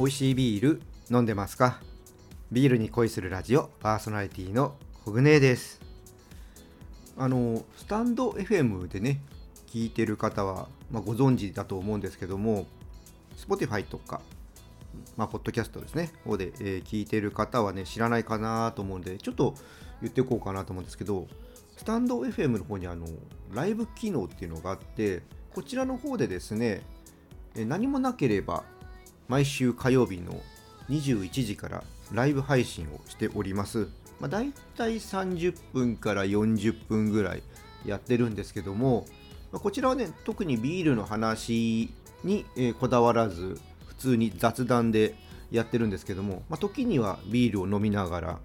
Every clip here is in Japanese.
美味しいビール飲んでますか？ビールに恋するラジオパーソナリティのコグネです。あのスタンド FM でね聞いてる方は、まあ、ご存知だと思うんですけども Spotify とかまあ、ポッドキャストですね、方で、えー、聞いてる方はね、知らないかなと思うんで、ちょっと言っていこうかなと思うんですけど、スタンド FM の方にあのライブ機能っていうのがあって、こちらの方でですね、何もなければ毎週火曜日の21時からライブ配信をしております。まあ、大体30分から40分ぐらいやってるんですけども、まあ、こちらはね、特にビールの話に、え、こだわらず、普通に雑談でやってるんですけども、まあ、時にはビールを飲みながら、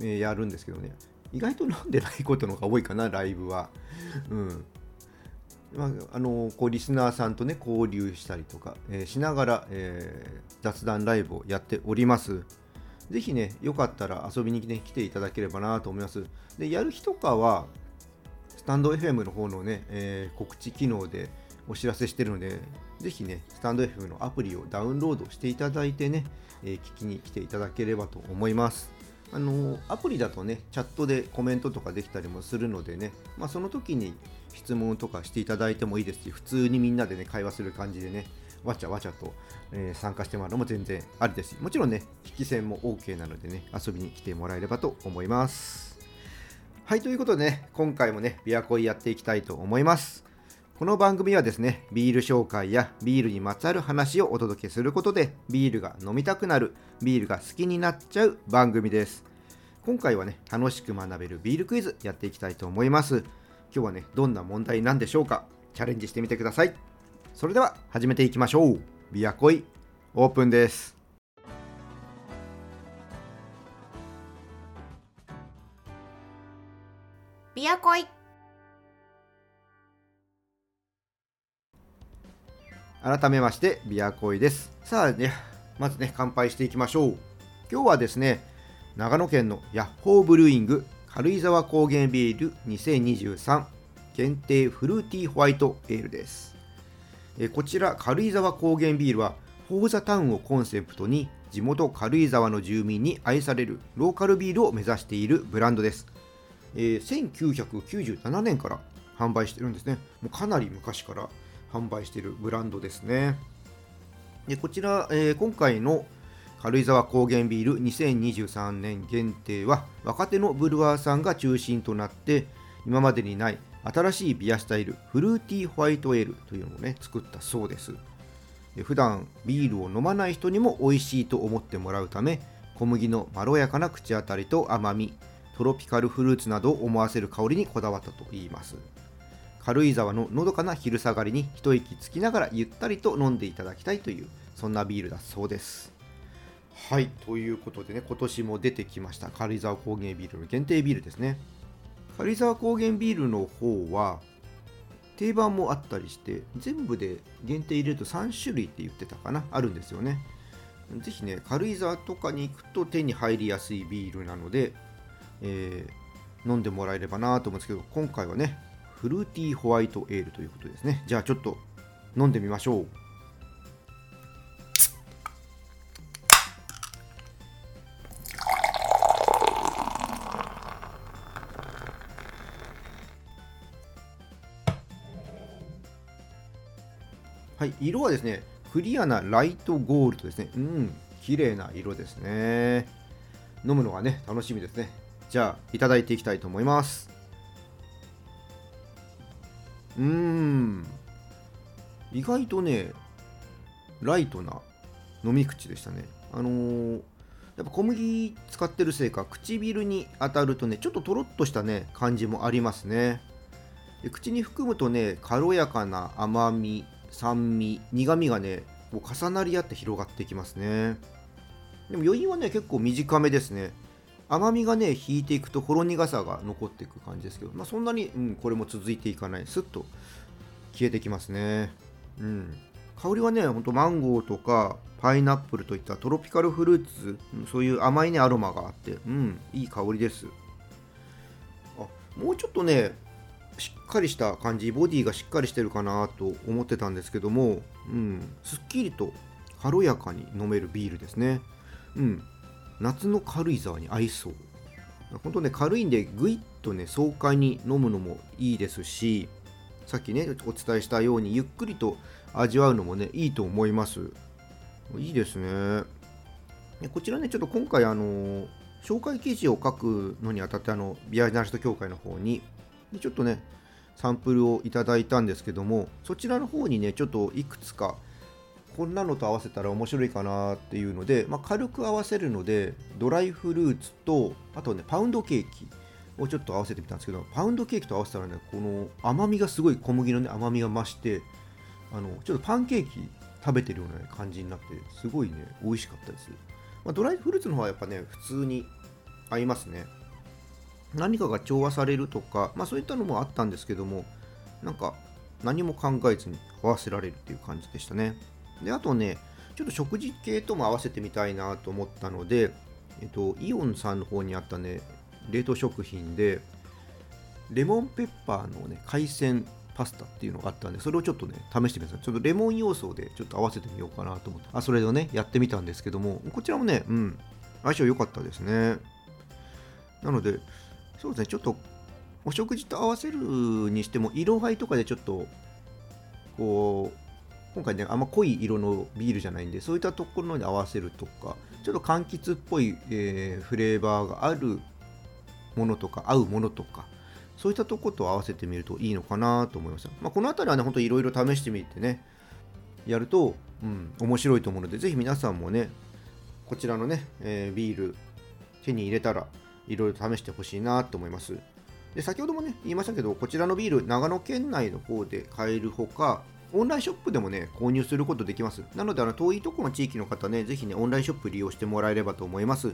え、やるんですけどね、意外と飲んでないことの方が多いかな、ライブは。うんまあ、あのこうリスナーさんとね交流したりとか、えー、しながら、えー、雑談ライブをやっております。ぜひね、よかったら遊びに、ね、来ていただければなと思います。で、やる日とかは、スタンド FM の方のね、えー、告知機能でお知らせしてるので、ぜひね、スタンド FM のアプリをダウンロードしていただいてね、えー、聞きに来ていただければと思います。あのアプリだとね、チャットでコメントとかできたりもするのでね、まあ、その時に質問とかしていただいてもいいですし、普通にみんなでね、会話する感じでね、わちゃわちゃと、えー、参加してもらうのも全然ありですし、もちろんね、引き戦も OK なのでね、遊びに来てもらえればと思います。はい、ということでね、今回もね、ビアコイやっていきたいと思います。この番組はですね、ビール紹介やビールにまつわる話をお届けすることで、ビールが飲みたくなる、ビールが好きになっちゃう番組です。今回はね、楽しく学べるビールクイズやっていきたいと思います。今日はね、どんな問題なんでしょうかチャレンジしてみてください。それでは始めていきましょう。ビアコイオープンです。ビアコイ改めましてビアコイです。さあね、まずね、乾杯していきましょう。今日はですね、長野県のヤッホーブルーイング軽井沢高原ビール2023限定フルーティーホワイトエールです。えこちら軽井沢高原ビールはフォーザタウンをコンセプトに地元軽井沢の住民に愛されるローカルビールを目指しているブランドです。えー、1997年から販売してるんですね。もうかなり昔から販売しているブランドですね。でこちら、えー、今回の軽井沢高原ビール2023年限定は若手のブルワーさんが中心となって今までにない新しいビアスタイルフルーティーホワイトエールというのをね作ったそうです普段ビールを飲まない人にも美味しいと思ってもらうため小麦のまろやかな口当たりと甘みトロピカルフルーツなどを思わせる香りにこだわったといいます軽井沢ののどかな昼下がりに一息つきながらゆったりと飲んでいただきたいというそんなビールだそうですはい、ということでね、今年も出てきました、軽井沢高原ビールの限定ビールですね。軽井沢高原ビールの方は、定番もあったりして、全部で限定入れると3種類って言ってたかな、あるんですよね。ぜひね、軽井沢とかに行くと手に入りやすいビールなので、えー、飲んでもらえればなと思うんですけど、今回はね、フルーティーホワイトエールということですね。じゃあちょっと飲んでみましょう。はい、色はですね、クリアなライトゴールドですね。うん、綺麗な色ですね。飲むのがね、楽しみですね。じゃあ、いただいていきたいと思います。うーん、意外とね、ライトな飲み口でしたね。あのー、やっぱ小麦使ってるせいか、唇に当たるとね、ちょっととろっとしたね、感じもありますね。で口に含むとね、軽やかな甘み、酸味苦味がねこう重なり合って広がってきますねでも余韻はね結構短めですね甘みがね引いていくとほろ苦さが残っていく感じですけど、まあ、そんなに、うん、これも続いていかない。スッと消えてきますね。うん。香りはねほんとマンゴーとかパイナップルといったトロピカルフルーツ、そういう甘いねアロマがあってうんいい香りです。あもうちょっとねしっかりした感じボディがしっかりしてるかなと思ってたんですけども、うん、すっきりと軽やかに飲めるビールですね。うん。夏の軽井沢に合いそう本当ね軽いんでぐいっとね爽快に飲むのもいいですしさっきねお伝えしたようにゆっくりと味わうのもねいいと思います。いいですね。こちらねちょっと今回あの紹介記事を書くのにあたってあのビアジナリスト協会の方にちょっとねサンプルをいただいたんですけどもそちらの方にねちょっといくつかこんなのと合わせたら面白いかなっていうので、まあ、軽く合わせるのでドライフルーツとあとねパウンドケーキをちょっと合わせてみたんですけどパウンドケーキと合わせたらねこの甘みがすごい小麦のね甘みが増してあのちょっとパンケーキ食べてるような感じになってすごいね美味しかったです、まあ、ドライフルーツの方はやっぱね普通に合いますね。何かが調和されるとか、まあ、そういったのもあったんですけどもなんか何も考えずに合わせられるっていう感じでしたね。であとねちょっと食事系とも合わせてみたいなと思ったので、えっと、イオンさんの方にあったね冷凍食品でレモンペッパーのね海鮮パスタっていうのがあったんでそれをちょっとね試してみたちょっとレモン要素でちょっと合わせてみようかなと思って。あそれをねやってみたんですけどもこちらもねうん相性良かったですね。なのでそうですねちょっとお食事と合わせるにしても色合いとかでちょっとこう今回ねあんま濃い色のビールじゃないんでそういったところに合わせるとかちょっと柑橘っぽい、えー、フレーバーがあるものとか合うものとかそういったとこと合わせてみるといいのかなと思いました、まあ、この辺りはねほんといろいろ試してみてねやると、うん、面白いと思うのでぜひ皆さんもねこちらのね、えー、ビール手に入れたらいろいろ試してほしいなと思います。で先ほどもね言いましたけどこちらのビール長野県内の方で買えるほかオンラインショップでもね、購入することできます。なので、あの遠いところの地域の方ね、ぜひね、オンラインショップ利用してもらえればと思います。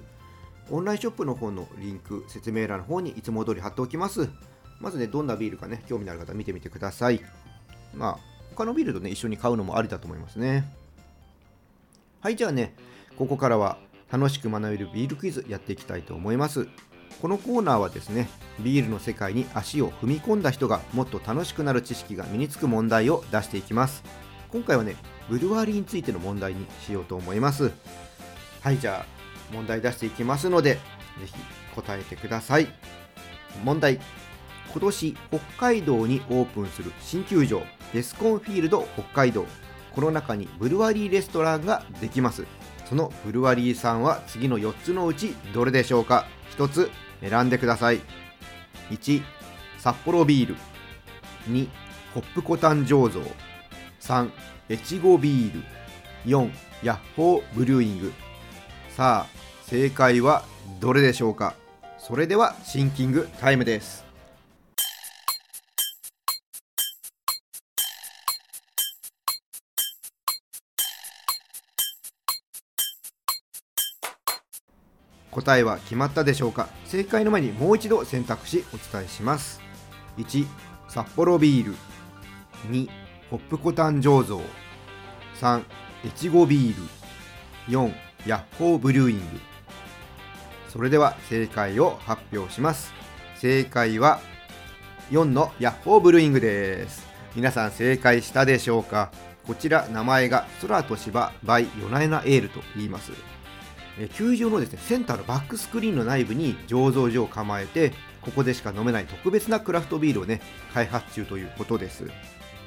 オンラインショップの方のリンク、説明欄の方にいつも通り貼っておきます。まずね、どんなビールかね、興味のある方見てみてください。まあ、他のビールとね、一緒に買うのもありだと思いますね。はい、じゃあね、ここからは楽しく学べるビールクイズやっていきたいと思います。このコーナーはですねビールの世界に足を踏み込んだ人がもっと楽しくなる知識が身につく問題を出していきます。今回はねブルワリーについての問題にしようと思います。はいじゃあ問題出していきますのでぜひ答えてください。問題。今年北海道にオープンする新球場デスコンフィールド北海道。この中にブルワリーレストランができます。そのブルワリーさんは次の4つのうちどれでしょうか？1つ選んでください。1札幌ビール。2コップコタン醸造。3越後ビール。4ヤッホーブリューイング。さあ正解はどれでしょうか？それではシンキングタイムです。答えは決まったでしょうか？正解の前にもう一度選択肢お伝えします。1札幌ビール。2ホップコタン醸造。3越後ビール。4ヤッホーブリューイング。それでは正解を発表します。正解は4のヤッホーブルーイングです。皆さん正解したでしょうか？こちら名前が空と芝 by ヨナエナエールと言います。球場のですねセンターのバックスクリーンの内部に醸造所を構えてここでしか飲めない特別なクラフトビールをね開発中ということです。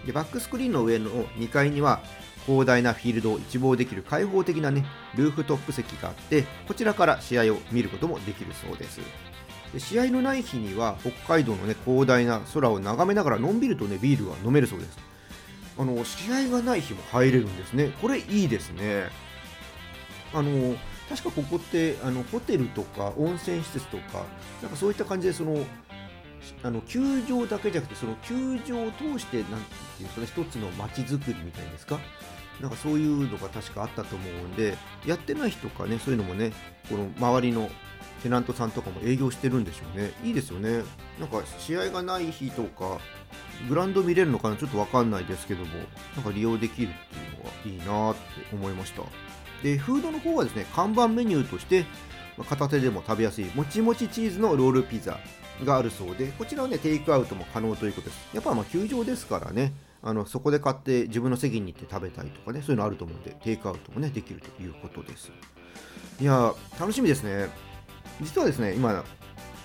でバックスクリーンの上の2階には広大なフィールドを一望できる開放的なねルーフトップ席があってこちらから試合を見ることもできるそうです。で試合のない日には北海道のね広大な空を眺めながらのんびりとねビールが飲めるそうです。あの試合がない日も入れるんですね。これいいですね。あの確かここってあのホテルとか温泉施設とかなんかそういった感じでそのあの球場だけじゃなくてその球場を通してなんていうかね一つの街づくりみたいですか？なんかそういうのが確かあったと思うんでやってない日とかねそういうのもねこの周りのテナントさんとかも営業してるんでしょうね。いいですよね。なんか試合がない日とかグラウンド見れるのかな？ちょっとわかんないですけどもなんか利用できるっていうのはいいなって思いました。でフードの方はですね看板メニューとして片手でも食べやすいもちもちチーズのロールピザがあるそうでこちらはねテイクアウトも可能ということです。やっぱま球場ですからねあのそこで買って自分の席に行って食べたいとかねそういうのあると思うんでテイクアウトもねできるということです。いや楽しみですね。実はですね今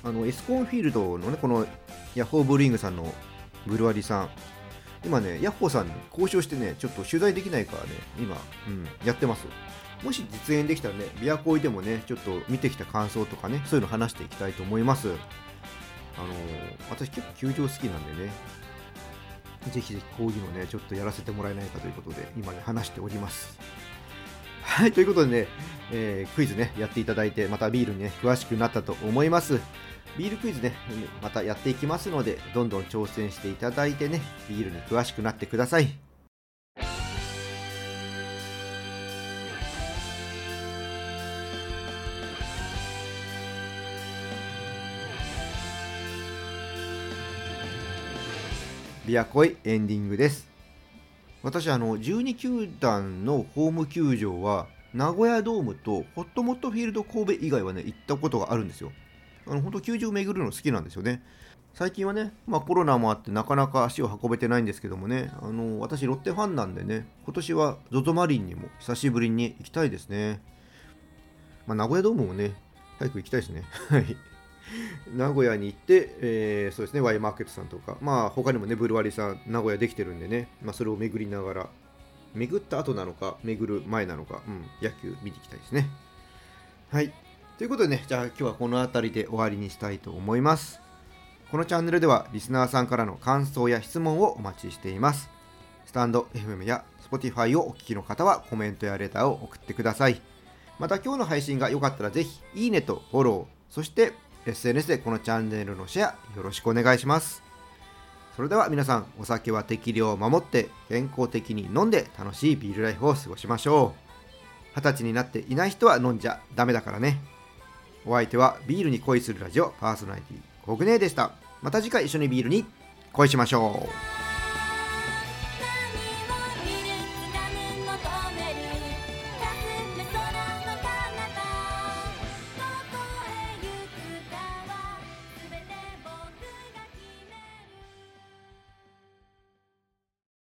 あのエスコンフィールドのねこのヤッホーブルーイングさんのブルワリさん今ねヤッホーさんに交渉してねちょっと取材できないからね今、うん、やってます。もし実現できたらね琵琶湖いでもねちょっと見てきた感想とかねそういうの話していきたいと思いますあの、私結構球場好きなんでねぜひぜひこういうのね、ちょっとやらせてもらえないかということで、今ね、話しております。はい、ということでね、えー、クイズね、やっていただいて、またビールにね、詳しくなったと思います。ビールクイズね、またやっていきますので、どんどん挑戦していただいてね、ビールに詳しくなってください。ビアコイエンディングです。私あの12球団のホーム球場は名古屋ドームとホットモットフィールド神戸以外はね行ったことがあるんですよ。あの本当球場を巡るの好きなんですよね。最近はね、まあ、コロナもあってなかなか足を運べてないんですけどもねあの私ロッテファンなんでね今年は ZOZO マリンにも久しぶりに行きたいですね、まあ、名古屋ドームもね早く行きたいですね。はい。名古屋に行って、えー、そうですね、ワイマーケットさんとか、まあ、他にもね、ブルワリーさん、名古屋できてるんでね、まあ、それを巡りながら、巡った後なのか、巡る前なのか、うん、野球見ていきたいですね。はい。ということでね、じゃあ今日はこの辺りで終わりにしたいと思います。このチャンネルでは、リスナーさんからの感想や質問をお待ちしています。スタンド FM や Spotify をお聞きの方はコメントやレターを送ってください。また今日の配信が良かったらぜひ、いいねとフォロー、そして SNS でこのチャンネルのシェアよろしくお願いします。それでは皆さん、お酒は適量を守って健康的に飲んで楽しいビールライフを過ごしましょう。二十歳になっていない人は飲んじゃダメだからね。お相手はビールに恋するラジオパーソナリティコグネでした。また次回一緒にビールに恋しましょう。